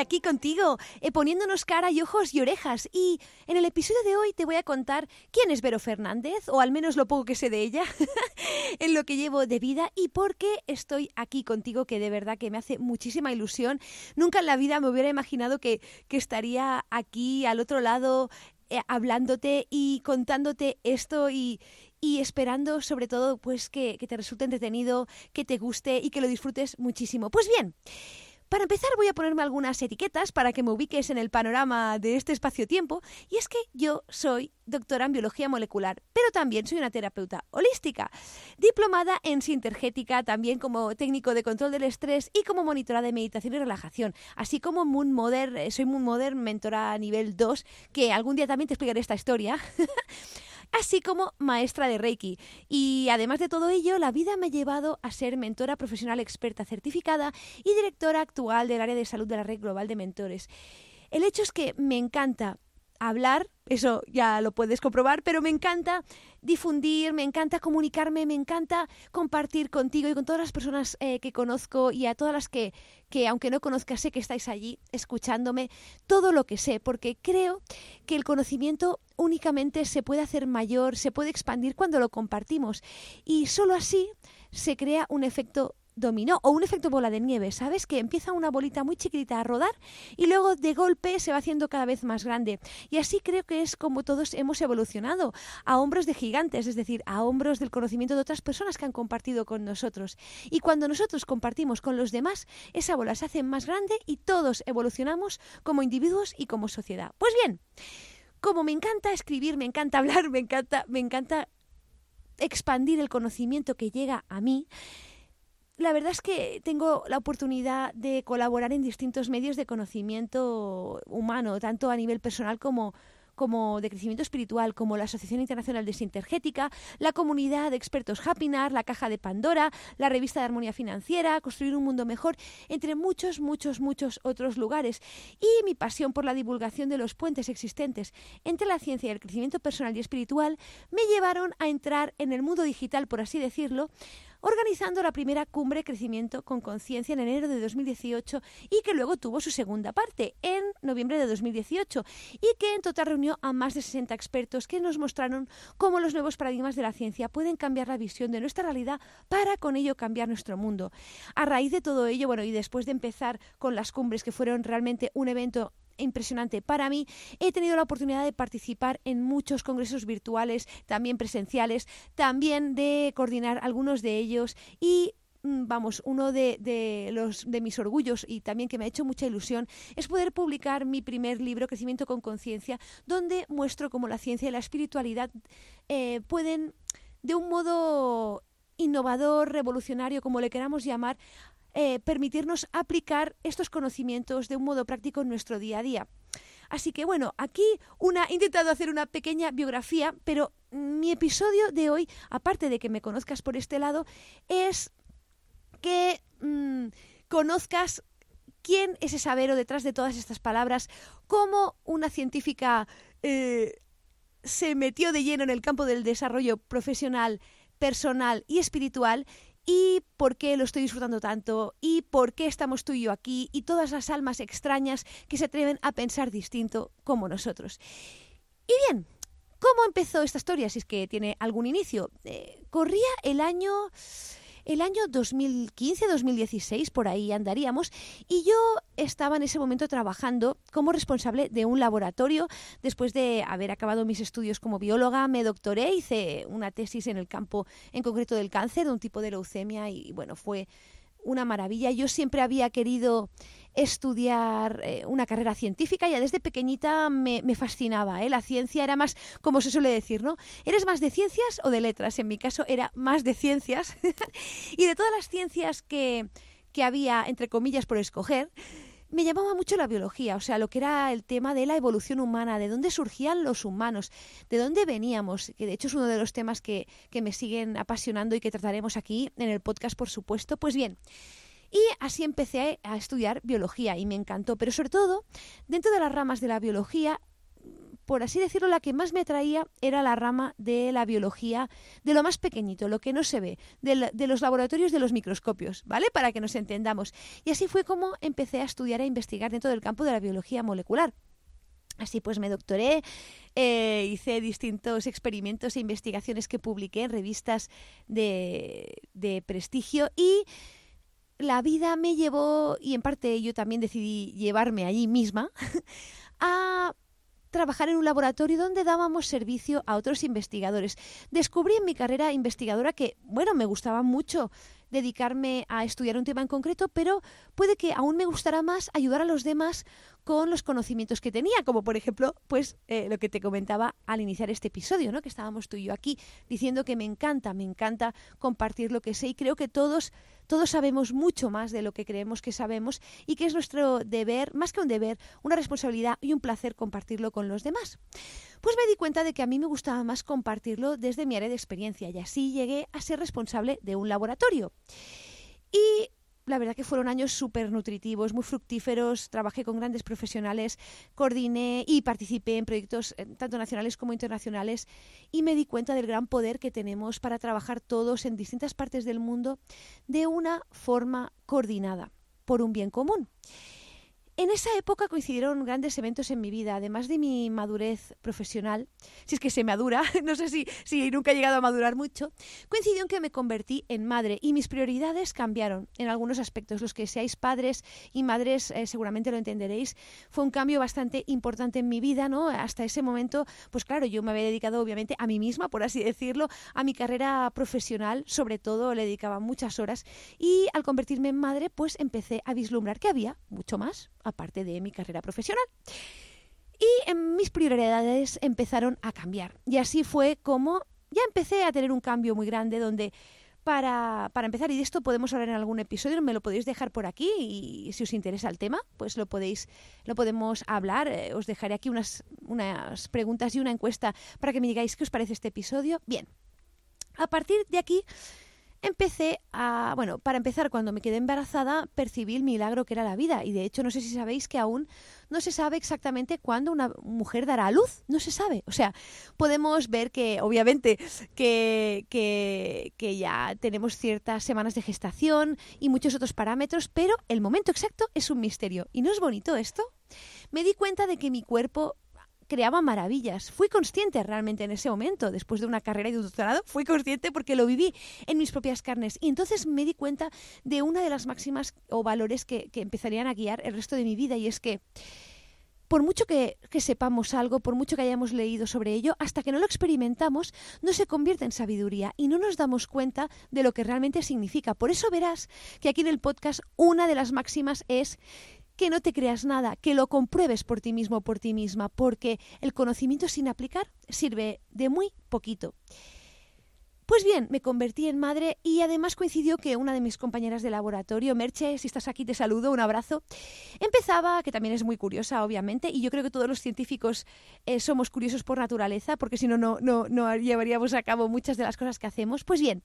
Aquí contigo, eh, poniéndonos cara y ojos y orejas. Y en el episodio de hoy te voy a contar quién es Vero Fernández, o al menos lo poco que sé de ella, en lo que llevo de vida y por qué estoy aquí contigo, que de verdad que me hace muchísima ilusión. Nunca en la vida me hubiera imaginado que, que estaría aquí al otro lado eh, hablándote y contándote esto y, y esperando sobre todo pues que, que, te resulte entretenido, que te guste y que lo disfrutes muchísimo. Pues bien, para empezar voy a ponerme algunas etiquetas para que me ubiques en el panorama de este espacio-tiempo y es que yo soy doctora en biología molecular, pero también soy una terapeuta holística, diplomada en sintergética, también como técnico de control del estrés y como monitora de meditación y relajación, así como Moon Mother, eh, soy Moon Mother, mentora nivel 2, que algún día también te explicaré esta historia. así como maestra de Reiki. Y además de todo ello, la vida me ha llevado a ser mentora profesional experta certificada y directora actual del área de salud de la Red Global de Mentores. El hecho es que me encanta hablar, eso ya lo puedes comprobar, pero me encanta difundir, me encanta comunicarme, me encanta compartir contigo y con todas las personas eh, que conozco y a todas las que, que, aunque no conozcas, sé que estáis allí escuchándome, todo lo que sé, porque creo que el conocimiento únicamente se puede hacer mayor, se puede expandir cuando lo compartimos. Y solo así se crea un efecto dominó o un efecto bola de nieve, ¿sabes? Que empieza una bolita muy chiquitita a rodar y luego de golpe se va haciendo cada vez más grande. Y así creo que es como todos hemos evolucionado, a hombros de gigantes, es decir, a hombros del conocimiento de otras personas que han compartido con nosotros. Y cuando nosotros compartimos con los demás, esa bola se hace más grande y todos evolucionamos como individuos y como sociedad. Pues bien, como me encanta escribir, me encanta hablar, me encanta, me encanta expandir el conocimiento que llega a mí, la verdad es que tengo la oportunidad de colaborar en distintos medios de conocimiento humano, tanto a nivel personal como, como de crecimiento espiritual, como la Asociación Internacional de Sintergética, la comunidad de expertos Happinar, la Caja de Pandora, la Revista de Armonía Financiera, Construir un Mundo Mejor, entre muchos, muchos, muchos otros lugares. Y mi pasión por la divulgación de los puentes existentes entre la ciencia y el crecimiento personal y espiritual me llevaron a entrar en el mundo digital, por así decirlo, organizando la primera cumbre Crecimiento con Conciencia en enero de 2018 y que luego tuvo su segunda parte en noviembre de 2018 y que en total reunió a más de 60 expertos que nos mostraron cómo los nuevos paradigmas de la ciencia pueden cambiar la visión de nuestra realidad para con ello cambiar nuestro mundo. A raíz de todo ello, bueno, y después de empezar con las cumbres que fueron realmente un evento impresionante para mí. He tenido la oportunidad de participar en muchos congresos virtuales, también presenciales, también de coordinar algunos de ellos y mm, vamos, uno de, los de mis orgullos y también que me ha hecho mucha ilusión es poder publicar mi primer libro, Crecimiento con Conciencia, donde muestro cómo la ciencia y la espiritualidad eh, pueden, de un modo innovador, revolucionario, como le queramos llamar, eh, permitirnos aplicar estos conocimientos de un modo práctico en nuestro día a día. Así que bueno, aquí una, he intentado hacer una pequeña biografía, pero mi episodio de hoy, aparte de que me conozcas por este lado, es que mm, conozcas quién es ese Vero detrás de todas estas palabras, cómo una científica eh, se metió de lleno en el campo del desarrollo profesional, personal y espiritual y por qué lo estoy disfrutando tanto y por qué estamos tú y yo aquí y todas las almas extrañas que se atreven a pensar distinto como nosotros. Y bien, ¿cómo empezó esta historia? Si es que tiene algún inicio. Eh, corría el año... el año 2015-2016, por ahí andaríamos, y yo estaba en ese momento trabajando como responsable de un laboratorio. Después de haber acabado mis estudios como bióloga, me doctoré, hice una tesis en el campo en concreto del cáncer, de un tipo de leucemia, y bueno, fue una maravilla. Yo siempre había querido estudiar eh, una carrera científica, ya desde pequeñita me, fascinaba. ¿eh? La ciencia era más, como se suele decir, ¿no? ¿Eres más de ciencias o de letras? En mi caso era más de ciencias. y de todas las ciencias que, que había, entre comillas, por escoger, me llamaba mucho la biología, o sea, lo que era el tema de la evolución humana, de dónde surgían los humanos, de dónde veníamos, que de hecho es uno de los temas que, que me siguen apasionando y que trataremos aquí en el podcast, por supuesto. Pues bien, y así empecé a estudiar biología y me encantó, pero sobre todo, dentro de las ramas de la biología, por así decirlo, la que más me atraía era la rama de la biología, de lo más pequeñito, lo que no se ve, de, los laboratorios de los microscopios, ¿vale? Para que nos entendamos. Y así fue como empecé a estudiar e investigar dentro del campo de la biología molecular. Así pues me doctoré, eh, hice distintos experimentos e investigaciones que publiqué en revistas de, de prestigio y la vida me llevó, y en parte yo también decidí llevarme allí misma, a trabajar en un laboratorio donde dábamos servicio a otros investigadores. Descubrí en mi carrera investigadora que, bueno, me gustaba mucho dedicarme a estudiar un tema en concreto, pero puede que aún me gustara más ayudar a los demás con los conocimientos que tenía, como por ejemplo, pues eh, lo que te comentaba al iniciar este episodio, ¿no? Que estábamos tú y yo aquí diciendo que me encanta, me encanta compartir lo que sé y creo que todos todos sabemos mucho más de lo que creemos que sabemos y que es nuestro deber, más que un deber, una responsabilidad y un placer compartirlo con los demás. Pues me di cuenta de que a mí me gustaba más compartirlo desde mi área de experiencia y así llegué a ser responsable de un laboratorio. Y la verdad que fueron años súper nutritivos, muy fructíferos, trabajé con grandes profesionales, coordiné y participé en proyectos eh, tanto nacionales como internacionales y me di cuenta del gran poder que tenemos para trabajar todos en distintas partes del mundo de una forma coordinada por un bien común. En esa época coincidieron grandes eventos en mi vida, además de mi madurez profesional, si es que se madura, no sé si, si nunca he llegado a madurar mucho, coincidió en que me convertí en madre y mis prioridades cambiaron en algunos aspectos. Los que seáis padres y madres eh, seguramente lo entenderéis. Fue un cambio bastante importante en mi vida, ¿no? Hasta ese momento, pues claro, yo me había dedicado obviamente a mí misma, por así decirlo, a mi carrera profesional, sobre todo le dedicaba muchas horas y al convertirme en madre, pues empecé a vislumbrar que había mucho más aparte de mi carrera profesional. Y mis prioridades empezaron a cambiar. Y así fue como ya empecé a tener un cambio muy grande donde para, para, empezar, y de esto podemos hablar en algún episodio, me lo podéis dejar por aquí y si os interesa el tema, pues lo podéis, lo podemos hablar. Eh, os dejaré aquí unas, unas preguntas y una encuesta para que me digáis qué os parece este episodio. Bien, a partir de aquí empecé a, bueno, para empezar, cuando me quedé embarazada, percibí el milagro que era la vida. Y de hecho, no sé si sabéis que aún no se sabe exactamente cuándo una mujer dará a luz. No se sabe. O sea, podemos ver que, obviamente, que, que, que ya tenemos ciertas semanas de gestación y muchos otros parámetros, pero el momento exacto es un misterio. ¿Y no es bonito esto? Me di cuenta de que mi cuerpo creaba maravillas. Fui consciente realmente en ese momento, después de una carrera y de un doctorado, fui consciente porque lo viví en mis propias carnes. Y entonces me di cuenta de una de las máximas o valores que, empezarían a guiar el resto de mi vida y es que por mucho que, que, sepamos algo, por mucho que hayamos leído sobre ello, hasta que no lo experimentamos, no se convierte en sabiduría y no nos damos cuenta de lo que realmente significa. Por eso verás que aquí en el podcast una de las máximas es que no te creas nada, que lo compruebes por ti mismo o por ti misma, porque el conocimiento sin aplicar sirve de muy poquito. Pues bien, me convertí en madre y además coincidió que una de mis compañeras de laboratorio, Merche, si estás aquí te saludo, un abrazo, empezaba, que también es muy curiosa obviamente, y yo creo que todos los científicos eh, somos curiosos por naturaleza, porque si no, no, no llevaríamos a cabo muchas de las cosas que hacemos. Pues bien,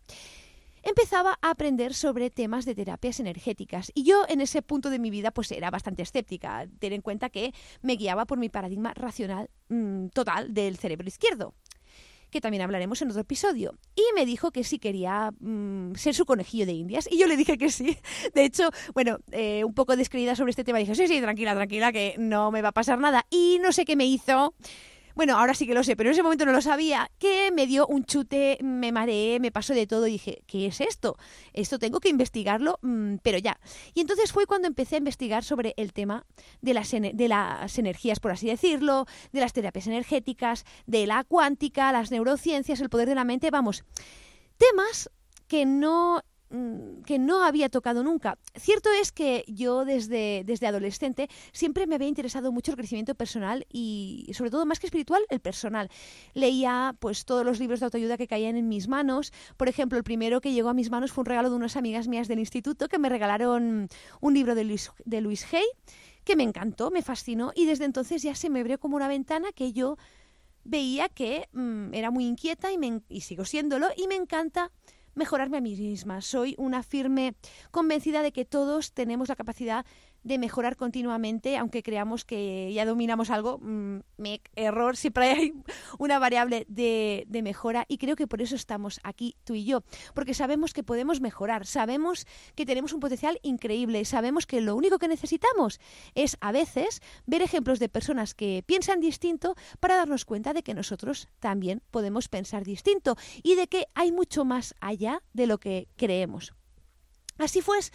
empezaba a aprender sobre temas de terapias energéticas. Y yo en ese punto de mi vida pues era bastante escéptica, ten en cuenta que me guiaba por mi paradigma racional mm, total del cerebro izquierdo que también hablaremos en otro episodio. Y me dijo que sí quería mm, ser su conejillo de indias. Y yo le dije que sí. De hecho, bueno, eh, un poco descreída sobre este tema, dije, sí, sí, tranquila, tranquila, que no me va a pasar nada. Y no sé qué me hizo bueno, ahora sí que lo sé, pero en ese momento no lo sabía, que me dio un chute, me mareé, me pasó de todo y dije, ¿qué es esto? Esto tengo que investigarlo, mm, pero ya. Y entonces fue cuando empecé a investigar sobre el tema de las, de las energías, por así decirlo, de las terapias energéticas, de la cuántica, las neurociencias, el poder de la mente, vamos, temas que no que no había tocado nunca. Cierto es que yo desde, desde adolescente siempre me había interesado mucho el crecimiento personal y sobre todo más que espiritual, el personal. Leía pues todos los libros de autoayuda que caían en mis manos. Por ejemplo, el primero que llegó a mis manos fue un regalo de unas amigas mías del instituto que me regalaron un libro de Luis, de Luis Hay que me encantó, me fascinó y desde entonces ya se me abrió como una ventana que yo veía que mm, era muy inquieta y, me, y sigo siéndolo y me encanta mejorarme a mí misma. Soy una firme convencida de que todos tenemos la capacidad de mejorar continuamente, aunque creamos que ya dominamos algo, mm, error, siempre hay una variable de, de, mejora y creo que por eso estamos aquí tú y yo, porque sabemos que podemos mejorar, sabemos que tenemos un potencial increíble, sabemos que lo único que necesitamos es a veces ver ejemplos de personas que piensan distinto para darnos cuenta de que nosotros también podemos pensar distinto y de que hay mucho más allá de lo que creemos. Así pues,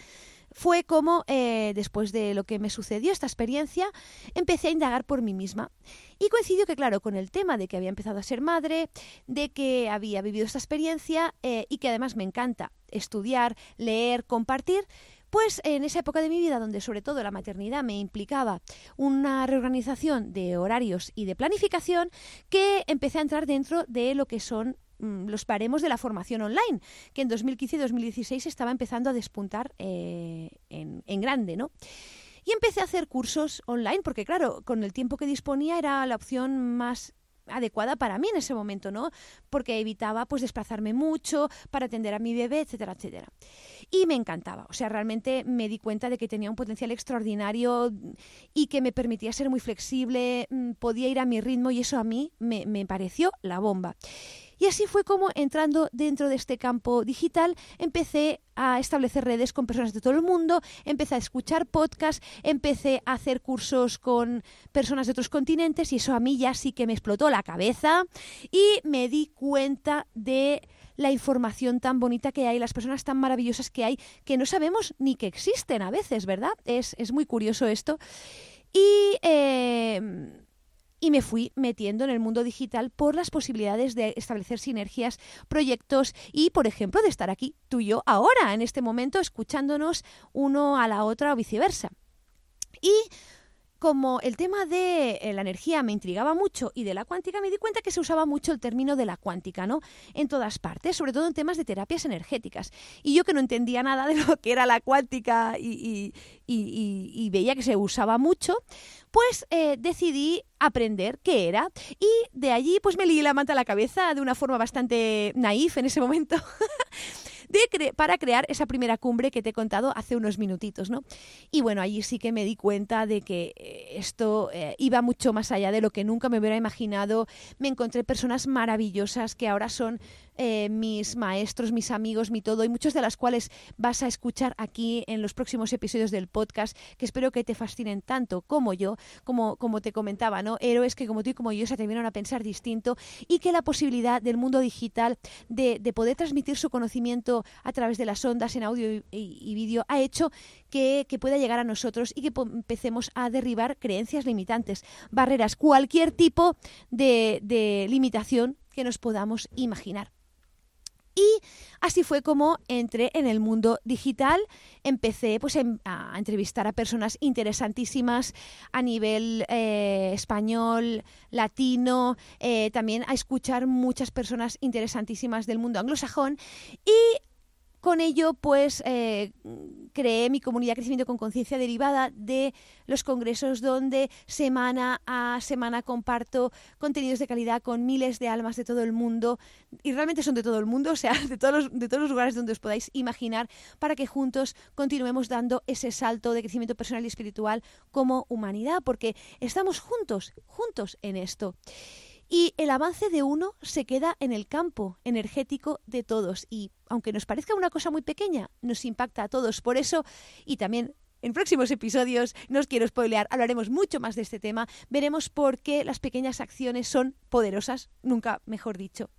fue como, eh, después de lo que me sucedió, esta experiencia, empecé a indagar por mí misma. Y coincidió que, claro, con el tema de que había empezado a ser madre, de que había vivido esta experiencia eh, y que además me encanta estudiar, leer, compartir, pues en esa época de mi vida donde sobre todo la maternidad me implicaba una reorganización de horarios y de planificación, que empecé a entrar dentro de lo que son los paremos de la formación online, que en 2015 y 2016 estaba empezando a despuntar eh, en, en grande, ¿no? Y empecé a hacer cursos online, porque claro, con el tiempo que disponía era la opción más adecuada para mí en ese momento, ¿no? Porque evitaba pues desplazarme mucho para atender a mi bebé, etcétera, etcétera. Y me encantaba, o sea, realmente me di cuenta de que tenía un potencial extraordinario y que me permitía ser muy flexible, mm, podía ir a mi ritmo y eso a mí me, me pareció la bomba. Y así fue como entrando dentro de este campo digital empecé a establecer redes con personas de todo el mundo, empecé a escuchar podcasts, empecé a hacer cursos con personas de otros continentes y eso a mí ya sí que me explotó la cabeza y me di cuenta de la información tan bonita que hay, las personas tan maravillosas que hay, que no sabemos ni que existen a veces, ¿verdad? Es, es muy curioso esto. Y eh, y me fui metiendo en el mundo digital por las posibilidades de establecer sinergias, proyectos y, por ejemplo, de estar aquí tú y yo ahora, en este momento, escuchándonos uno a la otra o viceversa. Y como el tema de eh, la energía me intrigaba mucho y de la cuántica, me di cuenta que se usaba mucho el término de la cuántica, ¿no? En todas partes, sobre todo en temas de terapias energéticas. Y yo que no entendía nada de lo que era la cuántica y, veía que se usaba mucho, pues eh, decidí aprender qué era y de allí pues me lié la manta a la cabeza de una forma bastante naif en ese momento para crear esa primera cumbre que te he contado hace unos minutitos, ¿no? Y bueno, allí sí que me di cuenta de que eh, esto eh, iba mucho más allá de lo que nunca me hubiera imaginado. Me encontré personas maravillosas que ahora son eh, mis maestros, mis amigos, mi todo, y muchos de las cuales vas a escuchar aquí en los próximos episodios del podcast, que espero que te fascinen tanto como yo, como, como te comentaba, ¿no? Héroes que como tú y como yo se atrevieron a pensar distinto y que la posibilidad del mundo digital de, poder transmitir su conocimiento a través de las ondas en audio y, vídeo ha hecho que, pueda llegar a nosotros y que empecemos a derribar creencias limitantes, barreras, cualquier tipo de limitación que nos podamos imaginar. Y así fue como entré en el mundo digital. Empecé pues, a entrevistar a personas interesantísimas a nivel eh, español, latino, eh, también a escuchar muchas personas interesantísimas del mundo anglosajón y con ello, pues eh, creé mi comunidad Crecimiento con Conciencia derivada de los congresos donde semana a semana comparto contenidos de calidad con miles de almas de todo el mundo y realmente son de todo el mundo, o sea, de todos los, de todos los lugares donde os podáis imaginar para que juntos continuemos dando ese salto de crecimiento personal y espiritual como humanidad, porque estamos juntos, juntos en esto. Y el avance de uno se queda en el campo energético de todos. Y aunque nos parezca una cosa muy pequeña, nos impacta a todos. Por eso, y también en próximos episodios, no os quiero spoilear, hablaremos mucho más de este tema, veremos por qué las pequeñas acciones son poderosas, nunca mejor dicho.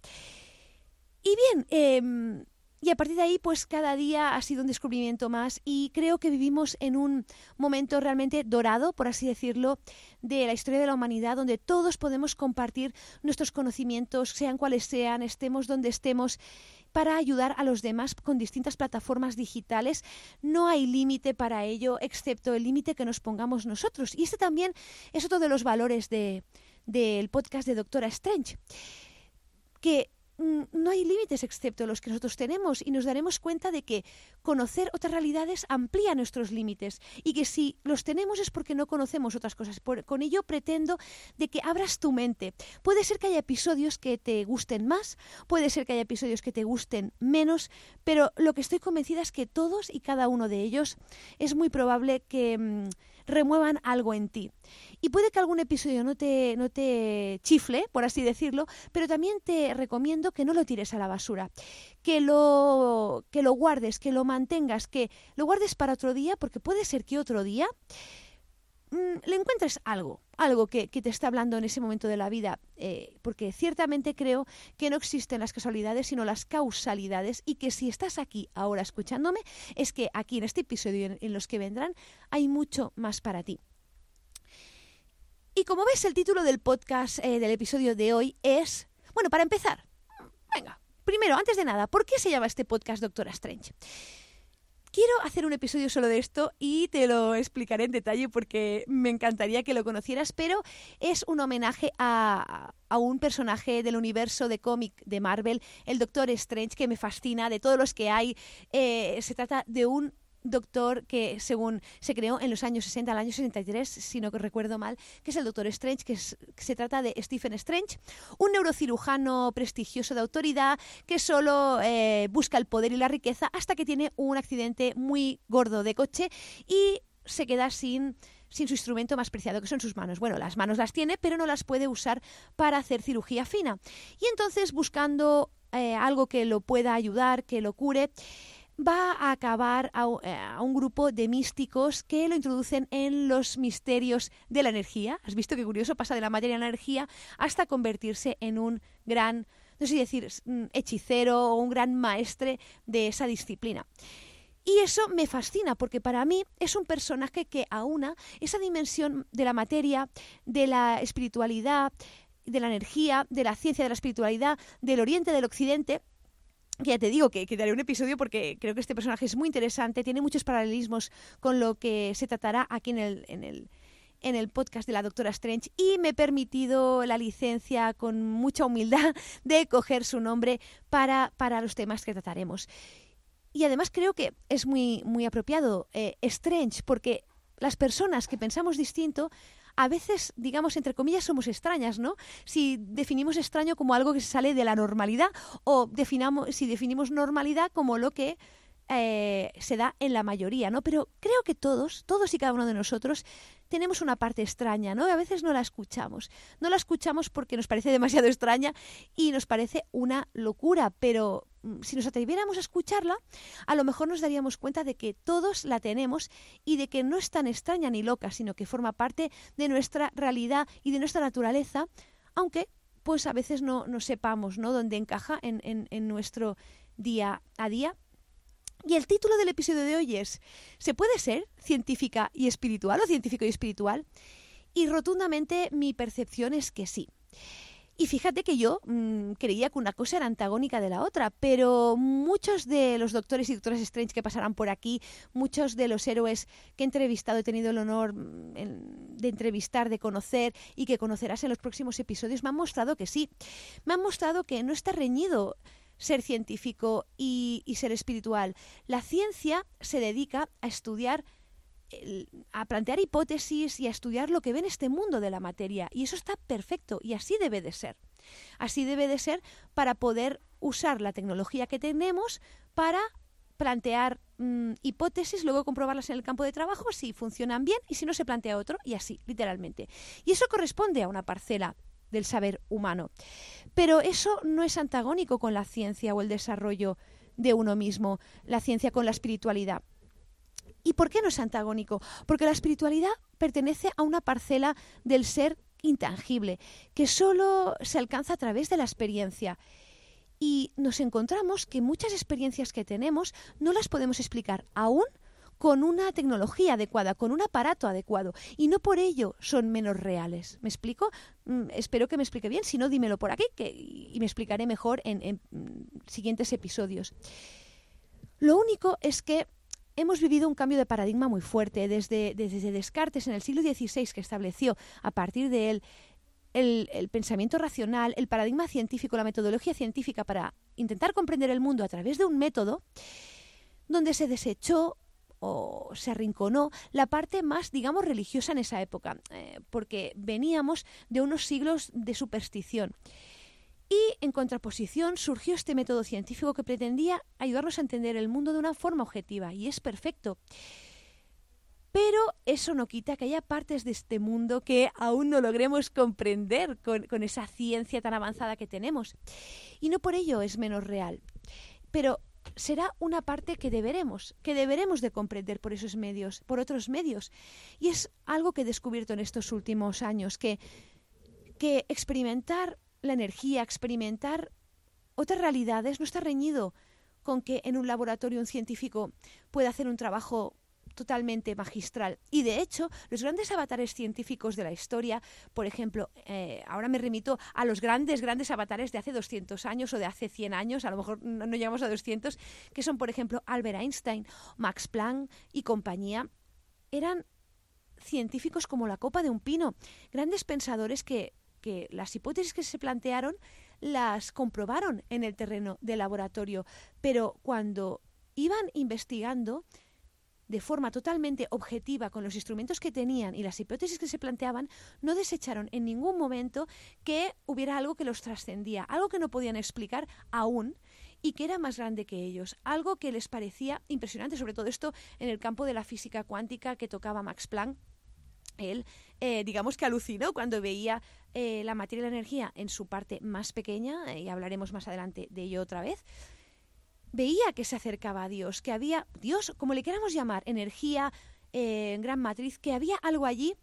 Y bien, eh, y a partir de ahí, pues cada día ha sido un descubrimiento más y creo que vivimos en un momento realmente dorado, por así decirlo, de la historia de la humanidad, donde todos podemos compartir nuestros conocimientos, sean cuales sean, estemos donde estemos, para ayudar a los demás con distintas plataformas digitales. No hay límite para ello, excepto el límite que nos pongamos nosotros. Y este también es otro de los valores del de, podcast de Doctora Strange, que no hay límites excepto los que nosotros tenemos y nos daremos cuenta de que conocer otras realidades amplía nuestros límites y que si los tenemos es porque no conocemos otras cosas. con ello pretendo de que abras tu mente. Puede ser que haya episodios que te gusten más, puede ser que haya episodios que te gusten menos, pero lo que estoy convencida es que todos y cada uno de ellos es muy probable que... Mm, remuevan algo en ti. Y puede que algún episodio no te, no te chifle, por así decirlo, pero también te recomiendo que no lo tires a la basura, que lo, que lo guardes, que lo mantengas, que lo guardes para otro día, porque puede ser que otro día le encuentres algo, algo que, te está hablando en ese momento de la vida, eh, porque ciertamente creo que no existen las casualidades, sino las causalidades, y que si estás aquí ahora escuchándome, es que aquí en este episodio y en, los que vendrán hay mucho más para ti. Y como ves, el título del podcast eh, del episodio de hoy es, bueno, para empezar, venga, primero, antes de nada, ¿por qué se llama este podcast Doctora Strange? Quiero hacer un episodio solo de esto y te lo explicaré en detalle porque me encantaría que lo conocieras, pero es un homenaje a, un personaje del universo de cómic de Marvel, el Doctor Strange, que me fascina, de todos los que hay. Eh, se trata de un doctor que según se creó en los años 60 al año 63, si no recuerdo mal, que es el Doctor Strange, que, se trata de Stephen Strange, un neurocirujano prestigioso de autoridad que solo eh, busca el poder y la riqueza hasta que tiene un accidente muy gordo de coche y se queda sin sin su instrumento más preciado, que son sus manos. Bueno, las manos las tiene, pero no las puede usar para hacer cirugía fina. Y entonces, buscando eh, algo que lo pueda ayudar, que lo cure, va a acabar eh, a, un grupo de místicos que lo introducen en los misterios de la energía. ¿Has visto qué curioso? Pasa de la materia a la energía hasta convertirse en un gran, no sé decir, mm, hechicero o un gran maestre de esa disciplina. Y eso me fascina porque para mí es un personaje que aúna esa dimensión de la materia, de la espiritualidad, de la energía, de la ciencia de la espiritualidad, del oriente, del occidente, ya te digo que, que, te haré un episodio porque creo que este personaje es muy interesante, tiene muchos paralelismos con lo que se tratará aquí en el, en el, en el podcast de la doctora Strange y me he permitido la licencia con mucha humildad de coger su nombre para, para los temas que trataremos. Y además creo que es muy, muy apropiado eh, Strange porque las personas que pensamos distinto a veces, digamos, entre comillas, somos extrañas, ¿no? Si definimos extraño como algo que sale de la normalidad o definamos, si definimos normalidad como lo que eh, se da en la mayoría, ¿no? Pero creo que todos, todos y cada uno de nosotros, tenemos una parte extraña, ¿no? a veces no la escuchamos. No la escuchamos porque nos parece demasiado extraña y nos parece una locura, pero mm, si nos atreviéramos a escucharla, a lo mejor nos daríamos cuenta de que todos la tenemos y de que no es tan extraña ni loca, sino que forma parte de nuestra realidad y de nuestra naturaleza, aunque pues a veces no, no sepamos ¿no? dónde encaja en, en nuestro día a día y el título del episodio de hoy es ¿Se puede ser científica y espiritual o científico y espiritual? Y rotundamente mi percepción es que sí. Y fíjate que yo mm, creía que una cosa era antagónica de la otra, pero muchos de los doctores y doctoras Strange que pasarán por aquí, muchos de los héroes que he entrevistado, he tenido el honor mm, de entrevistar, de conocer y que conocerás en los próximos episodios, me han mostrado que sí. Me han mostrado que no está reñido ser científico y, ser espiritual. La ciencia se dedica a estudiar a plantear hipótesis y a estudiar lo que ve en este mundo de la materia. Y eso está perfecto y así debe de ser. Así debe de ser para poder usar la tecnología que tenemos para plantear mm, hipótesis, luego comprobarlas en el campo de trabajo si funcionan bien y si no se plantea otro y así, literalmente. Y eso corresponde a una parcela del saber humano. Pero eso no es antagónico con la ciencia o el desarrollo de uno mismo, la ciencia con la espiritualidad. ¿Y por qué no es antagónico? Porque la espiritualidad pertenece a una parcela del ser intangible, que solo se alcanza a través de la experiencia. Y nos encontramos que muchas experiencias que tenemos no las podemos explicar aún con una tecnología adecuada, con un aparato adecuado, y no por ello son menos reales. ¿Me explico? Mm, espero que me explique bien, si no, dímelo por aquí y me explicaré mejor en, mm, siguientes episodios. Lo único es que hemos vivido un cambio de paradigma muy fuerte desde, Descartes en el siglo XVI que estableció a partir de él el, pensamiento racional, el paradigma científico, la metodología científica para intentar comprender el mundo a través de un método donde se desechó o se arrinconó la parte más, digamos, religiosa en esa época, eh, porque veníamos de unos siglos de superstición. Y en contraposición surgió este método científico que pretendía ayudarnos a entender el mundo de una forma objetiva, y es perfecto. Pero eso no quita que haya partes de este mundo que aún no logremos comprender con, con, esa ciencia tan avanzada que tenemos. Y no por ello es menos real. Pero será una parte que deberemos, que deberemos de comprender por esos medios, por otros medios. Y es algo que he descubierto en estos últimos años, que, que experimentar la energía, experimentar otras realidades no está reñido con que en un laboratorio un científico pueda hacer un trabajo totalmente magistral. Y de hecho, los grandes avatares científicos de la historia, por ejemplo, eh, ahora me remito a los grandes, grandes avatares de hace 200 años o de hace 100 años, a lo mejor no, no llegamos a 200, que son, por ejemplo, Albert Einstein, Max Planck y compañía, eran científicos como la copa de un pino, grandes pensadores que que las hipótesis que se plantearon las comprobaron en el terreno del laboratorio, pero cuando iban investigando de forma totalmente objetiva con los instrumentos que tenían y las hipótesis que se planteaban, no desecharon en ningún momento que hubiera algo que los trascendía, algo que no podían explicar aún y que era más grande que ellos, algo que les parecía impresionante, sobre todo esto en el campo de la física cuántica que tocaba Max Planck. Él, eh, digamos que alucinó cuando veía eh, la materia y la energía en su parte más pequeña, y hablaremos más adelante de ello otra vez, veía que se acercaba a Dios, que había, Dios, como le queramos llamar, energía, eh, gran matriz, que había algo allí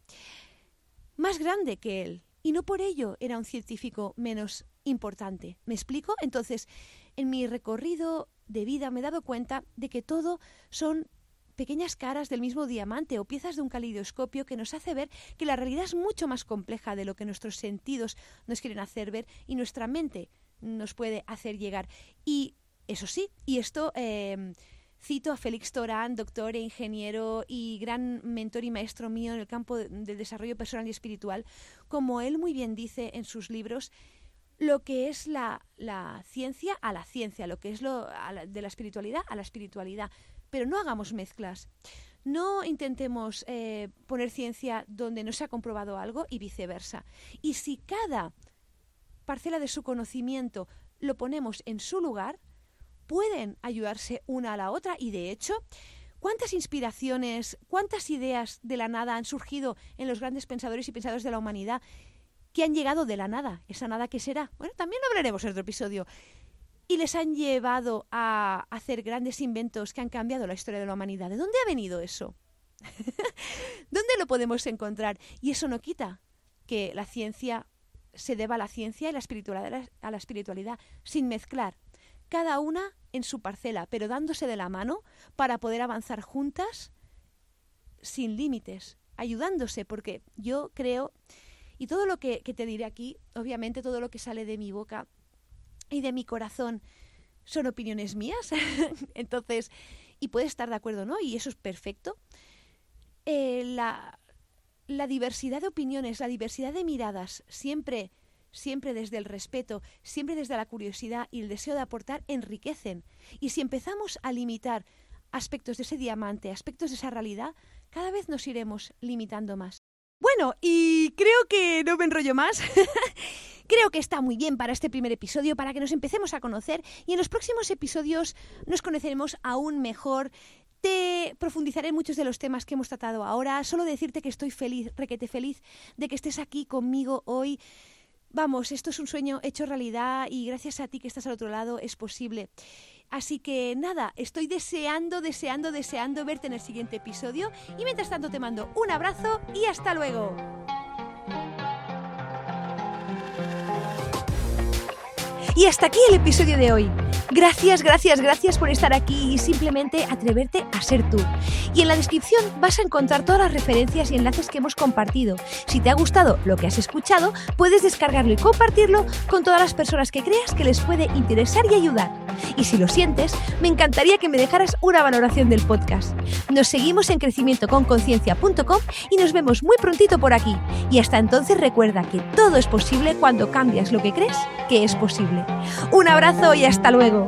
más grande que él. Y no por ello era un científico menos importante. ¿Me explico? Entonces, en mi recorrido de vida me he dado cuenta de que todo son pequeñas caras del mismo diamante o piezas de un caleidoscopio que nos hace ver que la realidad es mucho más compleja de lo que nuestros sentidos nos quieren hacer ver y nuestra mente nos puede hacer llegar. Y eso sí, y esto eh, cito a Félix Torán, doctor e ingeniero y gran mentor y maestro mío en el campo del desarrollo personal y espiritual, como él muy bien dice en sus libros, lo que es la, la ciencia a la ciencia, lo que es lo de la espiritualidad a la espiritualidad pero no hagamos mezclas. No intentemos eh, poner ciencia donde no se ha comprobado algo y viceversa. Y si cada parcela de su conocimiento lo ponemos en su lugar, pueden ayudarse una a la otra y de hecho, ¿cuántas inspiraciones, cuántas ideas de la nada han surgido en los grandes pensadores y pensadores de la humanidad que han llegado de la nada? ¿Esa nada qué será? Bueno, también lo hablaremos en otro episodio y les han llevado a hacer grandes inventos que han cambiado la historia de la humanidad. ¿De dónde ha venido eso? ¿Dónde lo podemos encontrar? Y eso no quita que la ciencia se deba a la ciencia y la espiritualidad a la espiritualidad, sin mezclar, cada una en su parcela, pero dándose de la mano para poder avanzar juntas sin límites, ayudándose, porque yo creo, y todo lo que, que te diré aquí, obviamente todo lo que sale de mi boca y de mi corazón son opiniones mías. Entonces, y puede estar de acuerdo, ¿no? Y eso es perfecto. Eh, la, la diversidad de opiniones, la diversidad de miradas, siempre, siempre desde el respeto, siempre desde la curiosidad y el deseo de aportar, enriquecen. Y si empezamos a limitar aspectos de ese diamante, aspectos de esa realidad, cada vez nos iremos limitando más. Bueno, y creo que no me enrollo más. Creo que está muy bien para este primer episodio, para que nos empecemos a conocer y en los próximos episodios nos conoceremos aún mejor. Te profundizaré en muchos de los temas que hemos tratado ahora. Solo decirte que estoy feliz, requete feliz, de que estés aquí conmigo hoy. Vamos, esto es un sueño hecho realidad y gracias a ti que estás al otro lado es posible. Así que nada, estoy deseando, deseando, deseando verte en el siguiente episodio y mientras tanto te mando un abrazo y hasta luego. Y hasta aquí el episodio de hoy. Gracias, gracias, gracias por estar aquí y simplemente atreverte a ser tú. Y en la descripción vas a encontrar todas las referencias y enlaces que hemos compartido. Si te ha gustado lo que has escuchado, puedes descargarlo y compartirlo con todas las personas que creas que les puede interesar y ayudar. Y si lo sientes, me encantaría que me dejaras una valoración del podcast. Nos seguimos en crecimientoconconciencia.com y nos vemos muy prontito por aquí. Y hasta entonces recuerda que todo es posible cuando cambias lo que crees que es posible. Un abrazo y hasta luego.